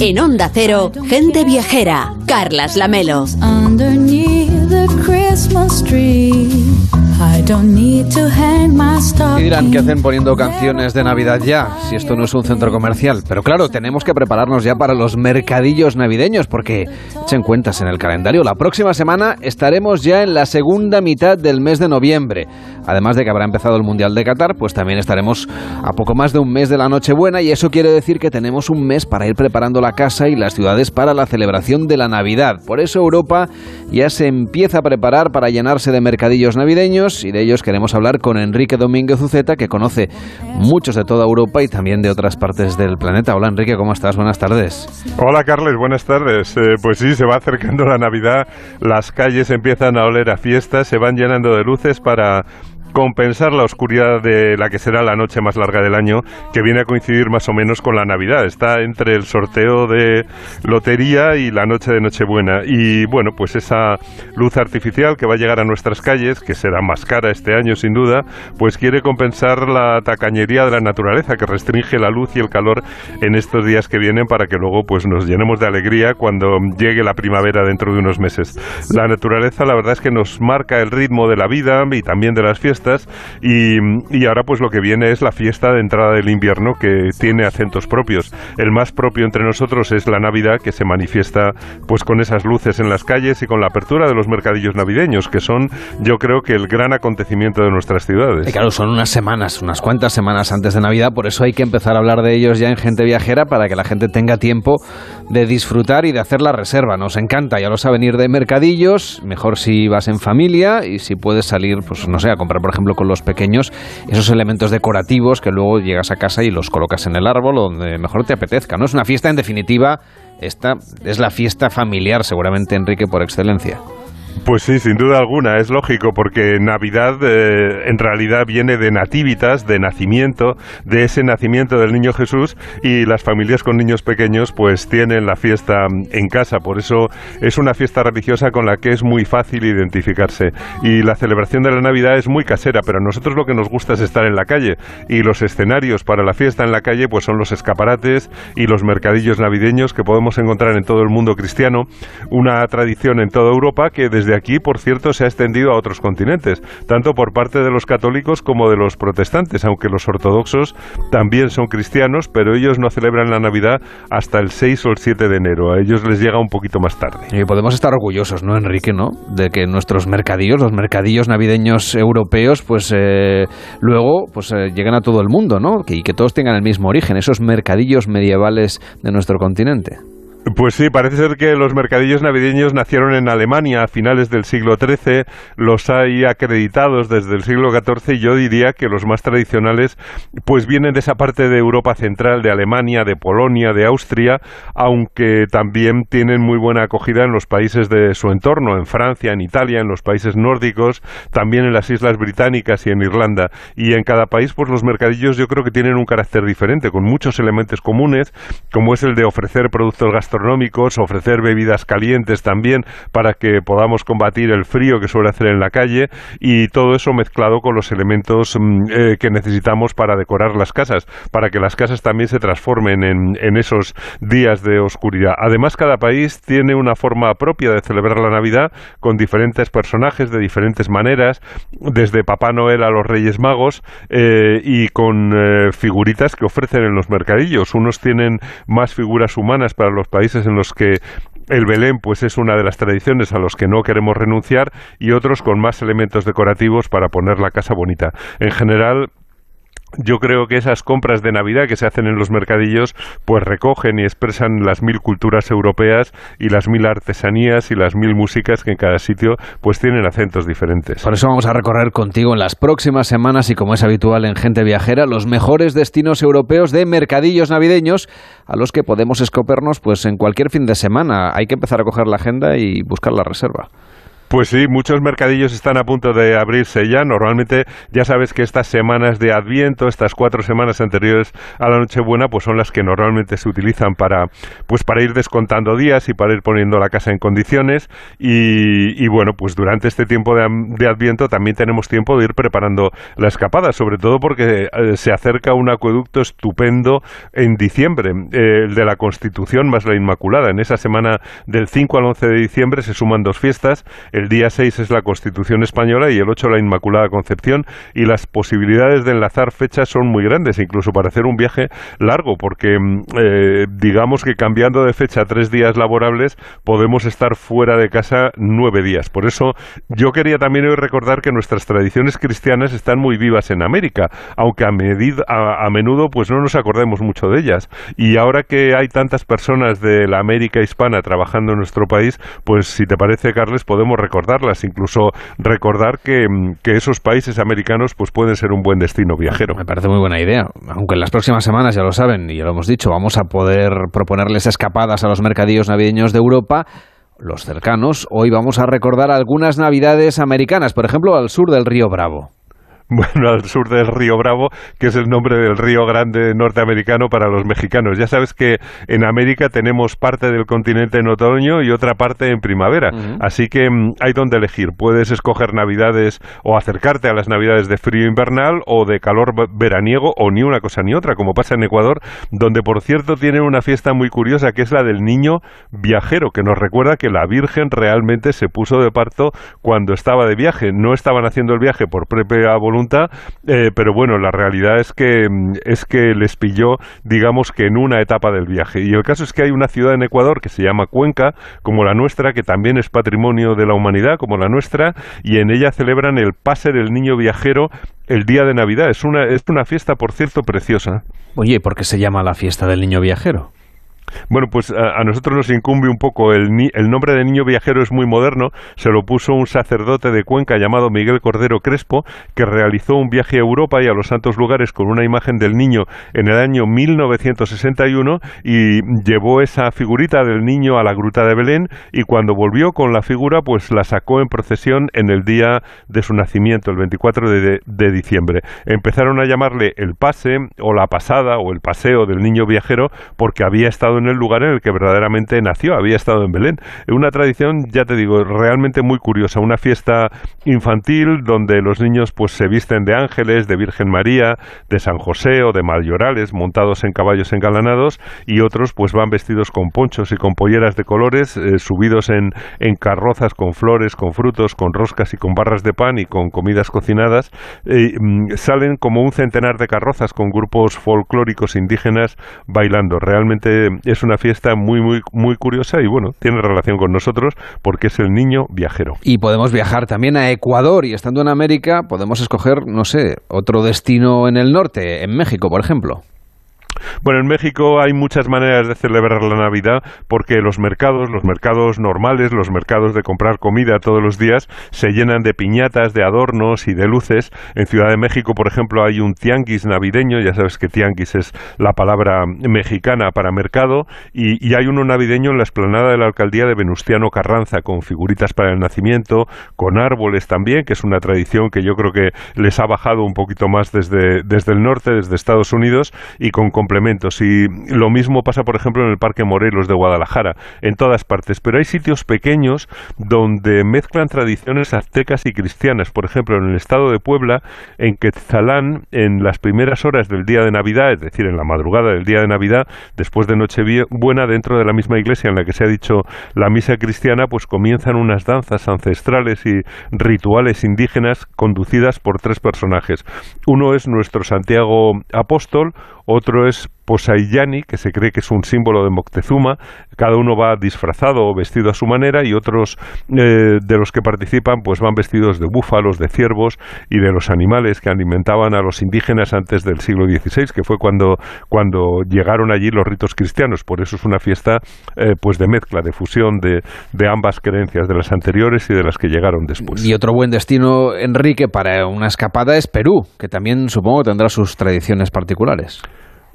En Onda Cero, gente viajera, Carlas Lamelos. Y dirán que hacen poniendo canciones de Navidad ya, si esto no es un centro comercial. Pero claro, tenemos que prepararnos ya para los mercadillos navideños, porque echen cuentas en el calendario. La próxima semana estaremos ya en la segunda mitad del mes de noviembre. Además de que habrá empezado el Mundial de Qatar, pues también estaremos a poco más de un mes de la Nochebuena y eso quiere decir que tenemos un mes para ir preparando la casa y las ciudades para la celebración de la Navidad. Por eso Europa ya se empieza a preparar para llenarse de mercadillos navideños y de ellos queremos hablar con Enrique Domínguez Uceta, que conoce muchos de toda Europa y también de otras partes del planeta. Hola Enrique, ¿cómo estás? Buenas tardes. Hola Carles, buenas tardes. Eh, pues sí, se va acercando la Navidad, las calles empiezan a oler a fiestas, se van llenando de luces para compensar la oscuridad de la que será la noche más larga del año, que viene a coincidir más o menos con la Navidad. Está entre el sorteo de lotería y la noche de Nochebuena. Y bueno, pues esa luz artificial que va a llegar a nuestras calles, que será más cara este año sin duda, pues quiere compensar la tacañería de la naturaleza que restringe la luz y el calor en estos días que vienen para que luego pues nos llenemos de alegría cuando llegue la primavera dentro de unos meses. La naturaleza la verdad es que nos marca el ritmo de la vida y también de las fiestas y, ahora pues lo que viene es la fiesta de entrada del invierno que tiene acentos propios. El más propio entre nosotros es la Navidad que se manifiesta pues con esas luces en las calles y con la apertura de los mercadillos navideños que son yo creo que el gran acontecimiento de nuestras ciudades. claro, son unas semanas, unas cuantas semanas antes de Navidad, por eso hay que empezar a hablar de ellos ya en Gente Viajera para que la gente tenga tiempo de disfrutar y de hacer la reserva. Nos encanta, ya lo saben, ir de mercadillos, mejor si vas en familia y si puedes salir, pues no sé, a comprar por ejemplo, con los pequeños, esos elementos decorativos que luego llegas a casa y los colocas en el árbol donde mejor te apetezca. ¿no? Es una fiesta, en definitiva, esta es la fiesta familiar, seguramente, Enrique, por excelencia. Pues sí, sin duda alguna, es lógico, porque Navidad eh, en realidad viene de nativitas, de nacimiento, de ese nacimiento del niño Jesús, y las familias con niños pequeños pues tienen la fiesta en casa, por eso es una fiesta religiosa con la que es muy fácil identificarse. Y la celebración de la Navidad es muy casera, pero a nosotros lo que nos gusta es estar en la calle, y los escenarios para la fiesta en la calle pues son los escaparates y los mercadillos navideños que podemos encontrar en todo el mundo cristiano, una tradición en toda Europa que desde desde aquí, por cierto, se ha extendido a otros continentes, tanto por parte de los católicos como de los protestantes, aunque los ortodoxos también son cristianos, pero ellos no celebran la Navidad hasta el 6 o el 7 de enero. A ellos les llega un poquito más tarde. Y podemos estar orgullosos, ¿no, Enrique, no? De que nuestros mercadillos, los mercadillos navideños europeos, pues eh, luego pues eh, lleguen a todo el mundo, ¿no? y que todos tengan el mismo origen, esos mercadillos medievales de nuestro continente. Pues sí, parece ser que los mercadillos navideños nacieron en Alemania a finales del siglo XIII, los hay acreditados desde el siglo XIV y yo diría que los más tradicionales pues vienen de esa parte de Europa central, de Alemania, de Polonia, de Austria, aunque también tienen muy buena acogida en los países de su entorno, en Francia, en Italia, en los países nórdicos, también en las Islas Británicas y en Irlanda. Y en cada país pues los mercadillos yo creo que tienen un carácter diferente, con muchos elementos comunes, como es el de ofrecer productos gastronómicos gastronómicos, ofrecer bebidas calientes también para que podamos combatir el frío que suele hacer en la calle y todo eso mezclado con los elementos mm, eh, que necesitamos para decorar las casas, para que las casas también se transformen en, esos días de oscuridad. Además, cada país tiene una forma propia de celebrar la Navidad con diferentes personajes de diferentes maneras, desde Papá Noel a los Reyes Magos eh, y con eh, figuritas que ofrecen en los mercadillos. Unos tienen más figuras humanas para los países países en los que el Belén pues es una de las tradiciones a los que no queremos renunciar y otros con más elementos decorativos para poner la casa bonita. En general yo creo que esas compras de Navidad que se hacen en los mercadillos pues recogen y expresan las mil culturas europeas y las mil artesanías y las mil músicas que en cada sitio pues tienen acentos diferentes. Por eso vamos a recorrer contigo en las próximas semanas y como es habitual en Gente Viajera los mejores destinos europeos de mercadillos navideños a los que podemos escopernos pues en cualquier fin de semana. Hay que empezar a coger la agenda y buscar la reserva. Pues sí, muchos mercadillos están a punto de abrirse ya. Normalmente ya sabes que estas semanas de Adviento, estas cuatro semanas anteriores a la Nochebuena, pues son las que normalmente se utilizan para, pues para ir descontando días y para ir poniendo la casa en condiciones. Y, bueno, pues durante este tiempo de, Adviento también tenemos tiempo de ir preparando la escapada, sobre todo porque eh, se acerca un acueducto estupendo en diciembre, eh, el de la Constitución más la Inmaculada. En esa semana del 5 al 11 de diciembre se suman dos fiestas. Día 6 es la Constitución española y el 8 la Inmaculada Concepción. Y las posibilidades de enlazar fechas son muy grandes, incluso para hacer un viaje largo, porque mm, eh, digamos que cambiando de fecha tres días laborables podemos estar fuera de casa nueve días. Por eso yo quería también hoy recordar que nuestras tradiciones cristianas están muy vivas en América, aunque a, a, a menudo pues no nos acordemos mucho de ellas. Y ahora que hay tantas personas de la América hispana trabajando en nuestro país, pues si te parece, Carles, podemos recordarlas, incluso recordar que, que esos países americanos pues pueden ser un buen destino viajero. Me parece muy buena idea, aunque en las próximas semanas, ya lo saben, y ya lo hemos dicho, vamos a poder proponerles escapadas a los mercadillos navideños de Europa los cercanos, hoy vamos a recordar algunas navidades americanas, por ejemplo, al sur del río Bravo. Bueno, al sur del río Bravo, que es el nombre del río grande norteamericano para los mexicanos. Ya sabes que en América tenemos parte del continente en otoño y otra parte en primavera, así que mm, hay donde elegir. Puedes escoger navidades o acercarte a las navidades de frío invernal o de calor veraniego o ni una cosa ni otra, como pasa en Ecuador, donde por cierto tienen una fiesta muy curiosa que es la del niño viajero, que nos recuerda que la Virgen realmente se puso de parto cuando estaba de viaje. No estaban haciendo el viaje por propia voluntad, eh, pero bueno, la realidad es que, mm, es que les pilló, digamos que en una etapa del viaje. Y el caso es que hay una ciudad en Ecuador que se llama Cuenca, como la nuestra, que también es patrimonio de la humanidad, como la nuestra, y en ella celebran el pase del niño viajero el día de Navidad. Es una, es una fiesta, por cierto, preciosa. Oye, ¿por qué se llama la fiesta del niño viajero? Bueno, pues a, nosotros nos incumbe un poco. El, el, nombre de niño viajero es muy moderno. Se lo puso un sacerdote de Cuenca llamado Miguel Cordero Crespo, que realizó un viaje a Europa y a los santos lugares con una imagen del niño en el año 1961 y llevó esa figurita del niño a la gruta de Belén y cuando volvió con la figura, pues la sacó en procesión en el día de su nacimiento, el 24 de, de diciembre. Empezaron a llamarle el pase o la pasada o el paseo del niño viajero porque había estado en el lugar en el que verdaderamente nació, había estado en Belén. Una tradición, ya te digo, realmente muy curiosa, una fiesta infantil donde los niños pues se visten de ángeles, de Virgen María, de San José o de Mayorales, montados en caballos engalanados, y otros pues van vestidos con ponchos y con polleras de colores, eh, subidos en, en carrozas con flores, con frutos, con roscas y con barras de pan y con comidas cocinadas. Mm, salen como un centenar de carrozas con grupos folclóricos indígenas bailando. Realmente es una fiesta muy, muy, muy curiosa y bueno, tiene relación con nosotros porque es el niño viajero. Y podemos viajar también a Ecuador y estando en América podemos escoger, no sé, otro destino en el norte, en México, por ejemplo. Bueno, en México hay muchas maneras de celebrar la Navidad porque los mercados, los mercados normales, los mercados de comprar comida todos los días se llenan de piñatas, de adornos y de luces. En Ciudad de México, por ejemplo, hay un tianguis navideño, ya sabes que tianguis es la palabra mexicana para mercado, y, hay uno navideño en la explanada de la alcaldía de Venustiano Carranza con figuritas para el nacimiento, con árboles también, que es una tradición que yo creo que les ha bajado un poquito más desde, desde el norte, desde Estados Unidos, y con complementos. Y lo mismo pasa, por ejemplo, en el Parque Morelos de Guadalajara, en todas partes. Pero hay sitios pequeños donde mezclan tradiciones aztecas y cristianas. Por ejemplo, en el estado de Puebla, en Quetzalán, en las primeras horas del día de Navidad, es decir, en la madrugada del día de Navidad, después de Nochebuena, dentro de la misma iglesia en la que se ha dicho la misa cristiana, pues comienzan unas danzas ancestrales y rituales indígenas conducidas por tres personajes. Uno es nuestro Santiago Apóstol, otro es Posayani, que se cree que es un símbolo de Moctezuma, cada uno va disfrazado o vestido a su manera y otros eh, de los que participan pues van vestidos de búfalos, de ciervos y de los animales que alimentaban a los indígenas antes del siglo XVI, que fue cuando, cuando llegaron allí los ritos cristianos. Por eso es una fiesta eh, pues de mezcla, de fusión de, de ambas creencias, de las anteriores y de las que llegaron después. Y otro buen destino, Enrique, para una escapada es Perú, que también supongo tendrá sus tradiciones particulares.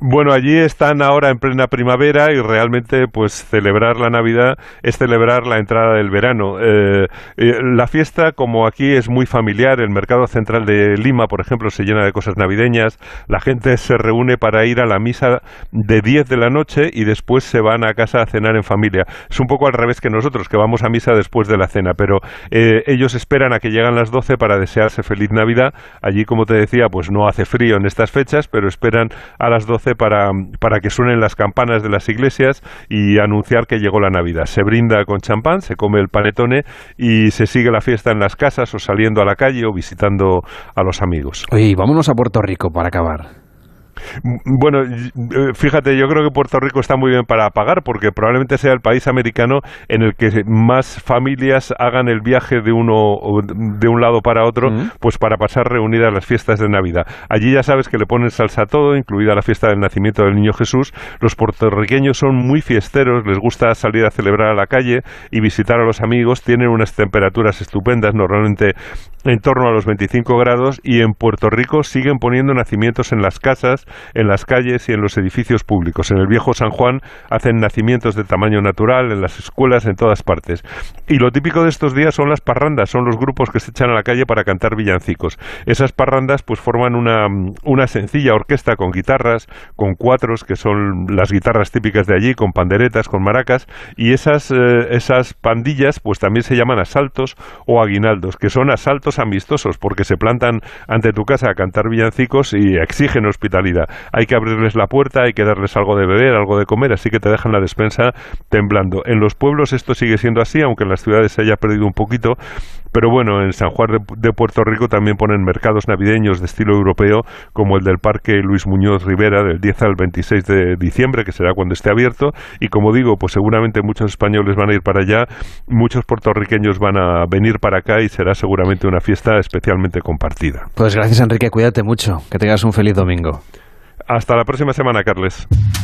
Bueno, allí están ahora en plena primavera y realmente pues celebrar la Navidad es celebrar la entrada del verano. Eh, eh, la fiesta, como aquí es muy familiar, el mercado central de Lima, por ejemplo, se llena de cosas navideñas, la gente se reúne para ir a la misa de 10 de la noche y después se van a casa a cenar en familia. Es un poco al revés que nosotros, que vamos a misa después de la cena, pero eh, ellos esperan a que lleguen las 12 para desearse feliz Navidad. Allí, como te decía, pues no hace frío en estas fechas, pero esperan a las 12 para, para que suenen las campanas de las iglesias y anunciar que llegó la Navidad. Se brinda con champán, se come el panetone y se sigue la fiesta en las casas o saliendo a la calle o visitando a los amigos. Oye, vámonos a Puerto Rico para acabar. Bueno, eh, fíjate, yo creo que Puerto Rico está muy bien para pagar porque probablemente sea el país americano en el que más familias hagan el viaje de uno de un lado para otro, pues para pasar reunidas las fiestas de Navidad. Allí ya sabes que le ponen salsa a todo, incluida la fiesta del nacimiento del niño Jesús. Los puertorriqueños son muy fiesteros, les gusta salir a celebrar a la calle y visitar a los amigos, tienen unas temperaturas estupendas, normalmente en torno a los 25 grados y en Puerto Rico siguen poniendo nacimientos en las casas en las calles y en los edificios públicos. En el viejo San Juan hacen nacimientos de tamaño natural, en las escuelas, en todas partes. Y lo típico de estos días son las parrandas, son los grupos que se echan a la calle para cantar villancicos. Esas parrandas pues forman una, una sencilla orquesta con guitarras, con cuatros, que son las guitarras típicas de allí, con panderetas, con maracas, y esas, eh, esas pandillas pues también se llaman asaltos o aguinaldos, que son asaltos amistosos, porque se plantan ante tu casa a cantar villancicos y exigen hospitalidad hay que abrirles la puerta, hay que darles algo de beber, algo de comer, así que te dejan la despensa temblando. En los pueblos esto sigue siendo así, aunque en las ciudades se haya perdido un poquito, pero bueno, en San Juan de, Puerto Rico también ponen mercados navideños de estilo europeo, como el del Parque Luis Muñoz Rivera del 10 al 26 de diciembre, que será cuando esté abierto, y como digo, pues seguramente muchos españoles van a ir para allá, muchos puertorriqueños van a venir para acá y será seguramente una fiesta especialmente compartida. Pues gracias Enrique, cuídate mucho, que tengas un feliz domingo. Hasta la próxima semana, Carles.